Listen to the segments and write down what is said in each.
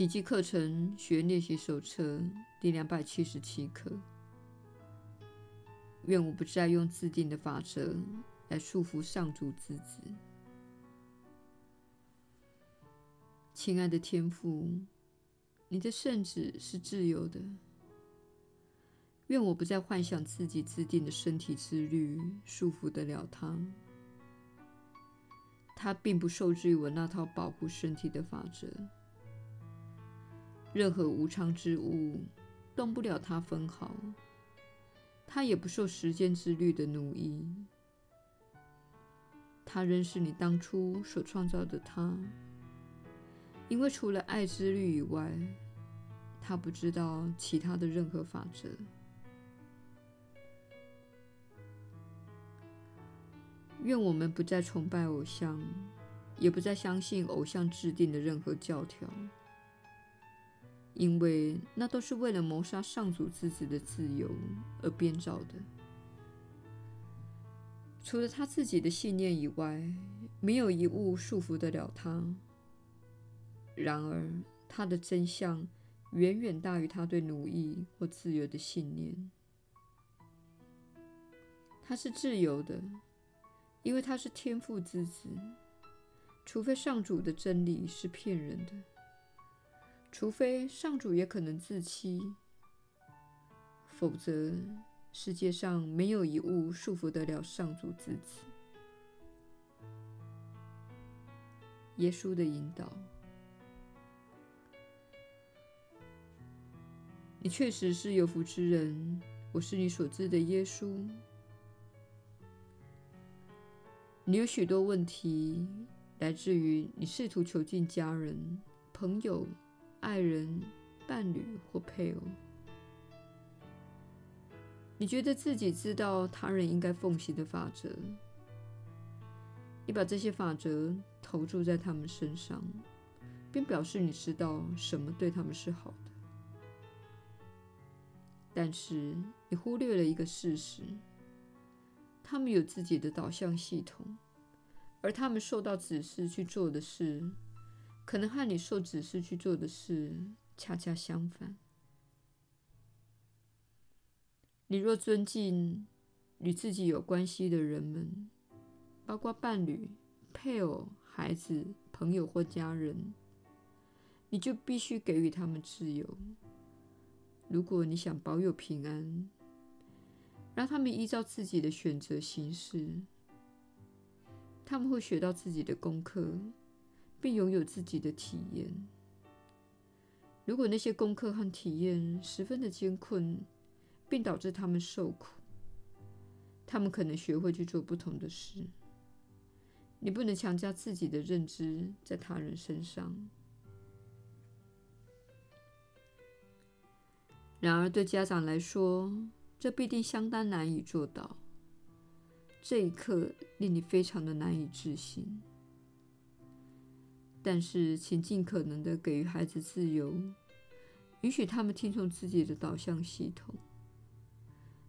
奇迹课程学练习手册第两百七十七课。愿我不再用自定的法则来束缚上主之子。亲爱的天父，你的圣子是自由的。愿我不再幻想自己制定的身体自律束缚得了他。他并不受制于我那套保护身体的法则。任何无常之物动不了他分毫。他也不受时间之律的奴役。他仍是你当初所创造的他。因为除了爱之律以外，他不知道其他的任何法则。愿我们不再崇拜偶像，也不再相信偶像制定的任何教条，因为那都是为了谋杀上主之子的自由而编造的。除了他自己的信念以外，没有一物束缚得了他。然而，他的真相远远大于他对奴役或自由的信念。他是自由的，因为他是天赋之子。除非上主的真理是骗人的，除非上主也可能自欺，否则世界上没有一物束缚得了上主自己。耶稣的引导。你确实是有福之人，我是你所知的耶稣。你有许多问题，来自于你试图囚禁家人、朋友、爱人、伴侣或配偶。你觉得自己知道他人应该奉行的法则，你把这些法则投注在他们身上，并表示你知道什么对他们是好的。但是你忽略了一个事实：他们有自己的导向系统，而他们受到指示去做的事，可能和你受指示去做的事恰恰相反。你若尊敬与自己有关系的人们，包括伴侣、配偶、孩子、朋友或家人，你就必须给予他们自由。如果你想保有平安，让他们依照自己的选择行事，他们会学到自己的功课，并拥有自己的体验。如果那些功课和体验十分的艰困，并导致他们受苦，他们可能学会去做不同的事。你不能强加自己的认知在他人身上。然而，对家长来说，这必定相当难以做到。这一刻令你非常的难以置信。但是，请尽可能的给予孩子自由，允许他们听从自己的导向系统。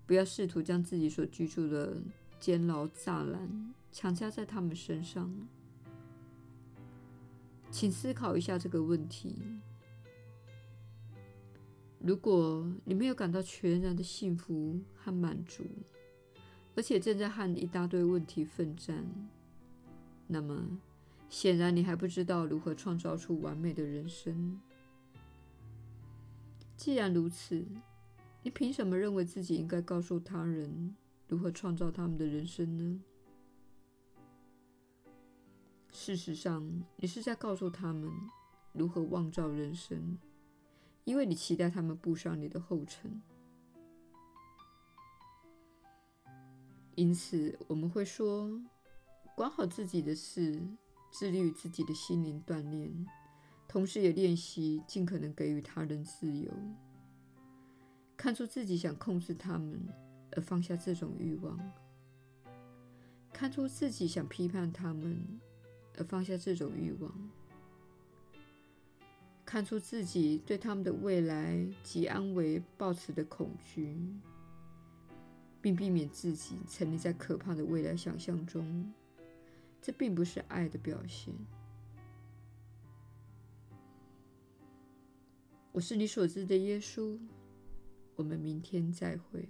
不要试图将自己所居住的监牢栅栏强加在他们身上。请思考一下这个问题。如果你没有感到全然的幸福和满足，而且正在和一大堆问题奋战，那么显然你还不知道如何创造出完美的人生。既然如此，你凭什么认为自己应该告诉他人如何创造他们的人生呢？事实上，你是在告诉他们如何妄造人生。因为你期待他们步上你的后尘，因此我们会说：管好自己的事，致力于自己的心灵锻炼，同时也练习尽可能给予他人自由。看出自己想控制他们，而放下这种欲望；看出自己想批判他们，而放下这种欲望。看出自己对他们的未来及安危抱持的恐惧，并避免自己沉溺在可怕的未来想象中，这并不是爱的表现。我是你所知的耶稣。我们明天再会。